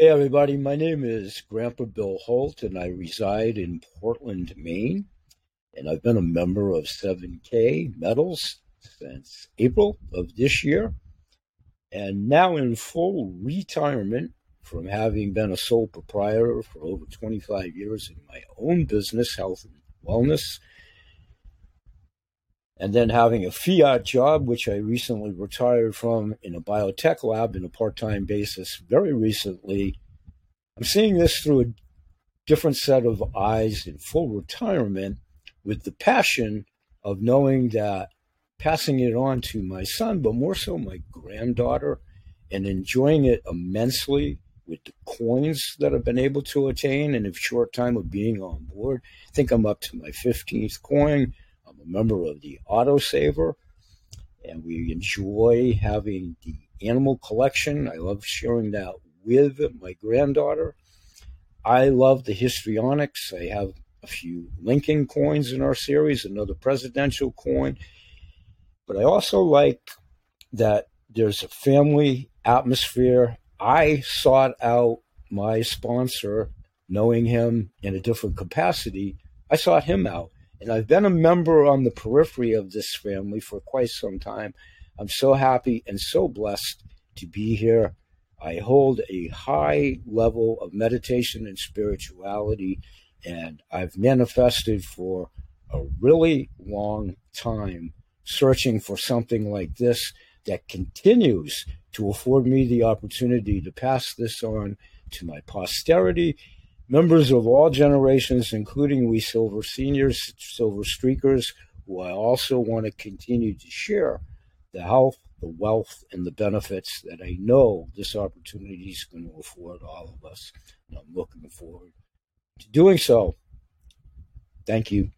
Hey, everybody. My name is Grandpa Bill Holt, and I reside in Portland, Maine. And I've been a member of 7K Metals since April of this year. And now in full retirement from having been a sole proprietor for over 25 years in my own business, health and wellness and then having a fiat job, which I recently retired from in a biotech lab in a part time basis very recently. I'm seeing this through a different set of eyes in full retirement with the passion of knowing that passing it on to my son, but more so my granddaughter, and enjoying it immensely with the coins that I've been able to attain in a short time of being on board. I think I'm up to my 15th coin member of the Autosaver, and we enjoy having the animal collection. I love sharing that with my granddaughter. I love the histrionics. I have a few Lincoln coins in our series, another presidential coin. But I also like that there's a family atmosphere. I sought out my sponsor, knowing him in a different capacity. I sought him out. And I've been a member on the periphery of this family for quite some time. I'm so happy and so blessed to be here. I hold a high level of meditation and spirituality, and I've manifested for a really long time searching for something like this that continues to afford me the opportunity to pass this on to my posterity members of all generations, including we silver seniors, silver streakers, who I also want to continue to share the health, the wealth, and the benefits that I know this opportunity is going to afford all of us. And I'm looking forward to doing so. Thank you.